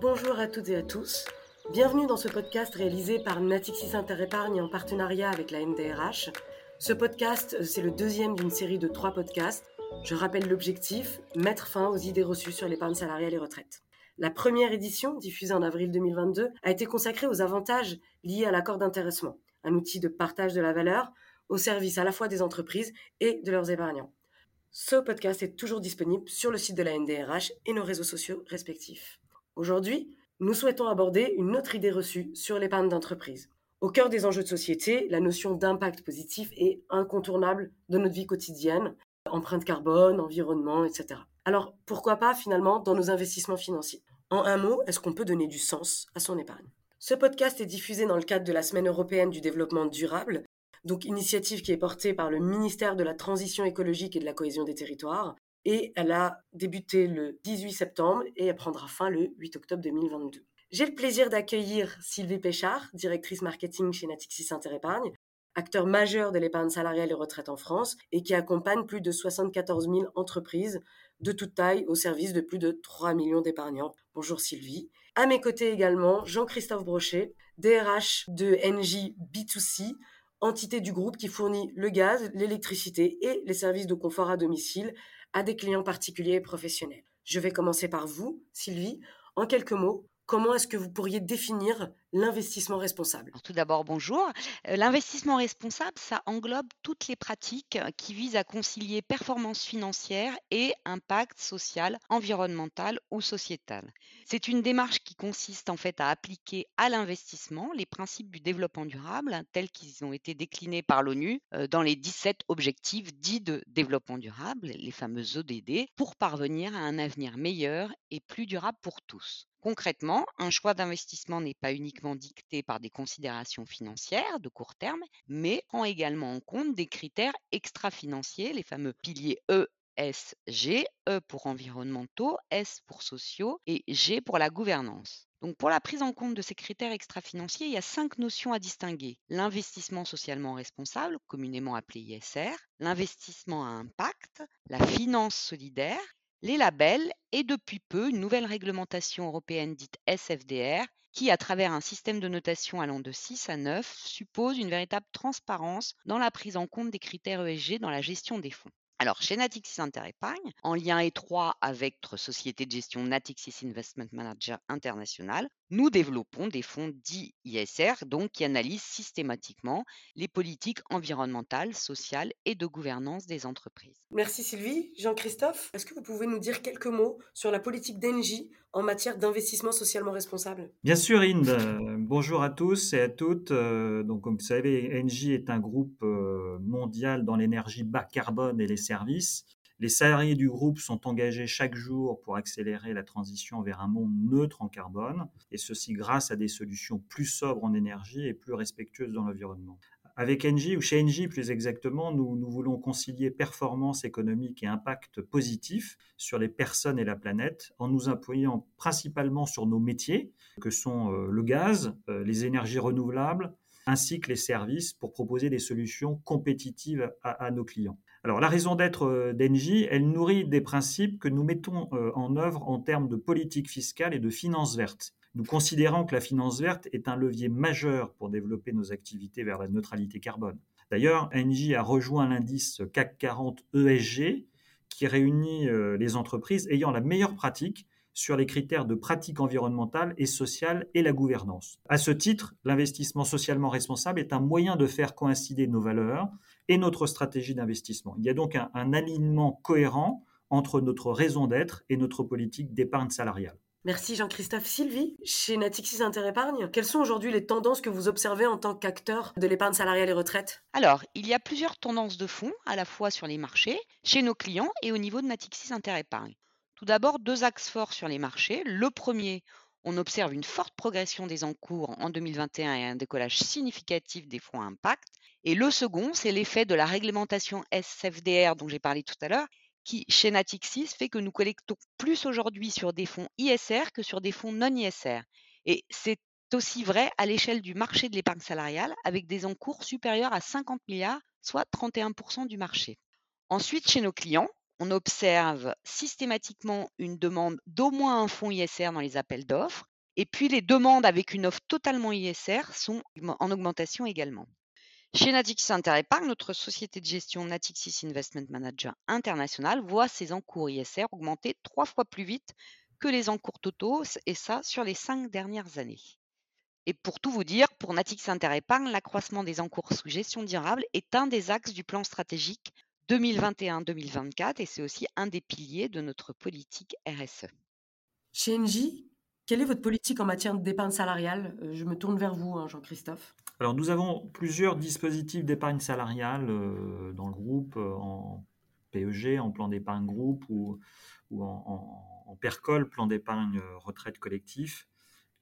Bonjour à toutes et à tous. Bienvenue dans ce podcast réalisé par Natixis Interépargne en partenariat avec la NDRH. Ce podcast, c'est le deuxième d'une série de trois podcasts. Je rappelle l'objectif, mettre fin aux idées reçues sur l'épargne salariale et retraite. La première édition, diffusée en avril 2022, a été consacrée aux avantages liés à l'accord d'intéressement, un outil de partage de la valeur au service à la fois des entreprises et de leurs épargnants. Ce podcast est toujours disponible sur le site de la NDRH et nos réseaux sociaux respectifs. Aujourd'hui, nous souhaitons aborder une autre idée reçue sur l'épargne d'entreprise. Au cœur des enjeux de société, la notion d'impact positif est incontournable de notre vie quotidienne, empreinte carbone, environnement, etc. Alors pourquoi pas finalement dans nos investissements financiers? En un mot, est-ce qu'on peut donner du sens à son épargne? Ce podcast est diffusé dans le cadre de la Semaine européenne du développement durable, donc initiative qui est portée par le ministère de la Transition écologique et de la cohésion des territoires, et elle a débuté le 18 septembre et elle prendra fin le 8 octobre 2022. J'ai le plaisir d'accueillir Sylvie Péchard, directrice marketing chez Natixis Interépargne, acteur majeur de l'épargne salariale et retraite en France et qui accompagne plus de 74 000 entreprises de toute taille au service de plus de 3 millions d'épargnants. Bonjour Sylvie. À mes côtés également, Jean-Christophe Brochet, DRH de NJ B2C, entité du groupe qui fournit le gaz, l'électricité et les services de confort à domicile à des clients particuliers et professionnels. Je vais commencer par vous, Sylvie. En quelques mots, comment est-ce que vous pourriez définir l'investissement responsable Tout d'abord, bonjour. Euh, l'investissement responsable, ça englobe toutes les pratiques qui visent à concilier performance financière et impact social, environnemental ou sociétal. C'est une démarche qui consiste en fait à appliquer à l'investissement les principes du développement durable tels qu'ils ont été déclinés par l'ONU euh, dans les 17 objectifs dits de développement durable, les fameux ODD, pour parvenir à un avenir meilleur et plus durable pour tous. Concrètement, un choix d'investissement n'est pas uniquement dicté par des considérations financières de court terme, mais prend également en compte des critères extra-financiers, les fameux piliers E S, G, E pour environnementaux, S pour sociaux et G pour la gouvernance. Donc pour la prise en compte de ces critères extra-financiers, il y a cinq notions à distinguer. L'investissement socialement responsable, communément appelé ISR, l'investissement à impact, la finance solidaire les labels et depuis peu une nouvelle réglementation européenne dite SFDR qui, à travers un système de notation allant de 6 à 9, suppose une véritable transparence dans la prise en compte des critères ESG dans la gestion des fonds. Alors, chez Natixis Interépargne, en lien étroit avec notre société de gestion Natixis Investment Manager International, nous développons des fonds dits ISR, donc qui analysent systématiquement les politiques environnementales, sociales et de gouvernance des entreprises. Merci Sylvie. Jean-Christophe, est-ce que vous pouvez nous dire quelques mots sur la politique d'Engie en matière d'investissement socialement responsable? Bien sûr, Inde. bonjour à tous et à toutes. Euh, donc, comme vous savez, Engie est un groupe dans l'énergie bas carbone et les services. Les salariés du groupe sont engagés chaque jour pour accélérer la transition vers un monde neutre en carbone, et ceci grâce à des solutions plus sobres en énergie et plus respectueuses dans l'environnement. Avec Engie, ou chez Engie plus exactement, nous, nous, voulons concilier performance économique et impact positif sur les personnes et la planète en nous appuyant principalement sur nos métiers, que sont euh, le gaz, euh, les énergies renouvelables, ainsi que les services pour proposer des solutions compétitives à, nos clients. Alors la raison d'être euh, d'Engie, elle nourrit des principes que nous mettons euh, en œuvre en termes de politique fiscale et de finances vertes. Nous considérons que la finance verte est un levier majeur pour développer nos activités vers la neutralité carbone. D'ailleurs, Engie a rejoint l'indice CAC 40 ESG qui réunit euh, les entreprises ayant la meilleure pratique sur les critères de pratique environnementale et sociale et la gouvernance. À ce titre, l'investissement socialement responsable est un moyen de faire coïncider nos valeurs et notre stratégie d'investissement. Il y a donc un, alignement cohérent entre notre raison d'être et notre politique d'épargne salariale. Merci Jean-Christophe. Sylvie, chez Natixis Interépargne, quelles sont aujourd'hui les tendances que vous observez en tant qu'acteur de l'épargne salariale et retraite? Alors, il y a plusieurs tendances de fonds, à la fois sur les marchés, chez nos clients et au niveau de Natixis Interépargne. Tout d'abord, deux axes forts sur les marchés. Le premier, on observe une forte progression des encours en 2021 et un décollage significatif des fonds impact. Et le second, c'est l'effet de la réglementation SFDR dont j'ai parlé tout à l'heure, qui, chez Natixis, fait que nous collectons plus aujourd'hui sur des fonds ISR que sur des fonds non ISR. Et c'est aussi vrai à l'échelle du marché de l'épargne salariale, avec des encours supérieurs à 50 milliards, soit 31% du marché. Ensuite, chez nos clients, on observe systématiquement une demande d'au moins un fonds ISR dans les appels d'offres. Et puis les demandes avec une offre totalement ISR sont en augmentation également. Chez Natixis Interépargne, notre société de gestion Natixis Investment Manager International voit ses encours ISR augmenter trois fois plus vite que les encours totaux, et ça sur les cinq dernières années. Et pour tout vous dire, pour Natixis Interépargne, l'accroissement des encours sous gestion durable est un des axes du plan stratégique 2021-2024 et c'est aussi un des piliers de notre politique RSE. Chez NJ, quelle est votre politique en matière d'épargne salariale euh, Je me tourne vers vous, hein, Jean-Christophe. Alors nous avons plusieurs dispositifs d'épargne salariale euh, dans le groupe, euh, en PEG, en plan d'épargne groupe ou, en, PERCOL, plan d'épargne retraite collectif,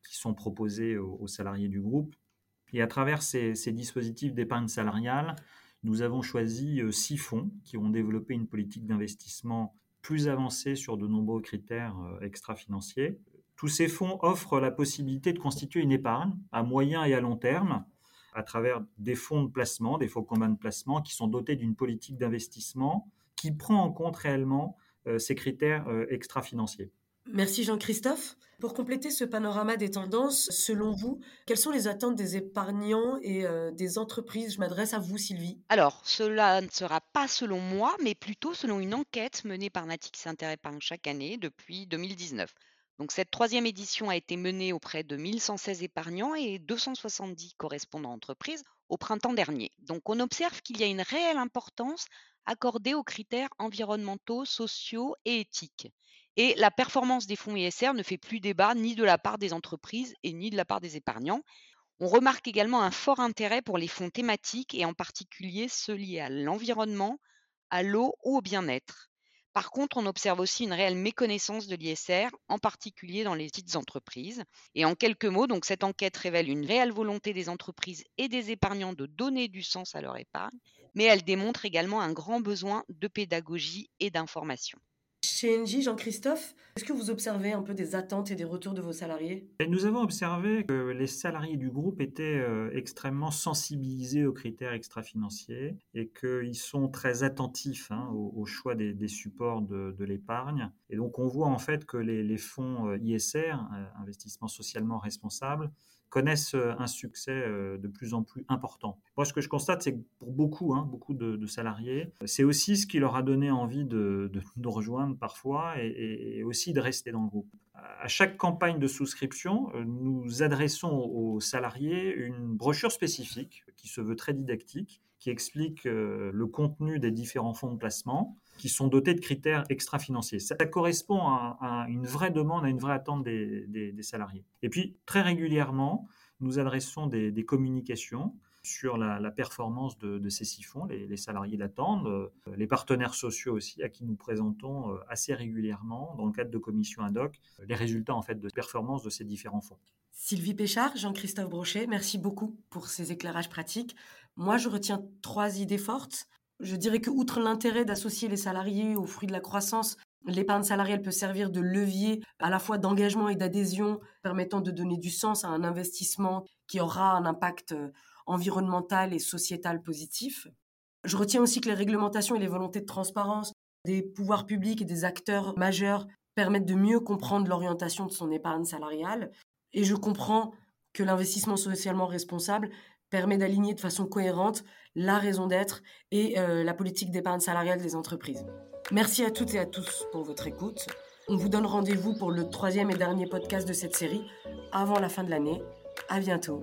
qui sont proposés aux, salariés du groupe. Et à travers ces dispositifs d'épargne salariale, nous avons choisi euh, six fonds qui ont développé une politique d'investissement plus avancée sur de nombreux critères euh, extra-financiers. Tous ces fonds offrent la possibilité de constituer une épargne à moyen et à long terme à travers des fonds de placement, des fonds communs de placement qui sont dotés d'une politique d'investissement qui prend en compte réellement euh, ces critères extra-financiers. Merci Jean-Christophe. Pour compléter ce panorama des tendances, selon vous, quelles sont les attentes des épargnants et euh, des entreprises? Je m'adresse à vous, Sylvie. Alors, cela ne sera pas selon moi, mais plutôt selon une enquête menée par Natix Interépargne chaque année depuis 2019. Donc, cette troisième édition a été menée auprès de 1116 épargnants et 270 correspondants entreprises au printemps dernier. Donc, on observe qu'il y a une réelle importance accordée aux critères environnementaux, sociaux et éthiques. Et la performance des fonds ISR ne fait plus débat ni de la part des entreprises et ni de la part des épargnants. On remarque également un fort intérêt pour les fonds thématiques et en particulier ceux liés à l'environnement, à l'eau ou au bien-être. Par contre, on observe aussi une réelle méconnaissance de l'ISR, en particulier dans les petites entreprises. Et en quelques mots, cette enquête révèle une réelle volonté des entreprises et des épargnants de donner du sens à leur épargne, mais elle démontre également un grand besoin de pédagogie et d'information. Chez NJ, Jean-Christophe, est-ce que vous observez un peu des attentes et des retours de vos salariés? Nous avons observé que les salariés du groupe étaient euh, extrêmement sensibilisés aux critères extra-financiers et qu'ils sont très attentifs hein, au, choix des, supports de, l'épargne. Et donc on voit en fait que les, fonds euh, ISR, euh, investissement socialement responsable, connaissent euh, un succès euh, de plus en plus important. Moi, ce que je constate, c'est que pour beaucoup, hein, beaucoup de, salariés, c'est aussi ce qui leur a donné envie de, nous rejoindre parfois et, aussi de rester dans le groupe. À chaque campagne de souscription, euh, nous adressons aux salariés une brochure spécifique qui se veut très didactique, qui explique le contenu des différents fonds de placement qui sont dotés de critères extra-financiers. Ça, correspond à, une vraie demande, à une vraie attente des, salariés. Et puis, très régulièrement, nous adressons des, communications sur la, performance de, ces six fonds. Les, salariés l'attendent, euh, les partenaires sociaux aussi, à qui nous présentons euh, assez régulièrement, dans le cadre de commissions ad hoc, les résultats en fait de performance de ces différents fonds. Sylvie Péchard, Jean-Christophe Brochet, merci beaucoup pour ces éclairages pratiques. Moi, je retiens trois idées fortes. Je dirais que, outre l'intérêt d'associer les salariés aux fruits de la croissance, l'épargne salariale peut servir de levier à la fois d'engagement et d'adhésion, permettant de donner du sens à un investissement qui aura un impact euh, environnemental et sociétal positif. Je retiens aussi que les réglementations et les volontés de transparence des pouvoirs publics et des acteurs majeurs permettent de mieux comprendre l'orientation de son épargne salariale. Et je comprends que l'investissement socialement responsable permet d'aligner de façon cohérente la raison d'être et euh, la politique d'épargne salariale des entreprises. Merci à toutes et à tous pour votre écoute. On vous donne rendez-vous pour le troisième et dernier podcast de cette série avant la fin de l'année. À bientôt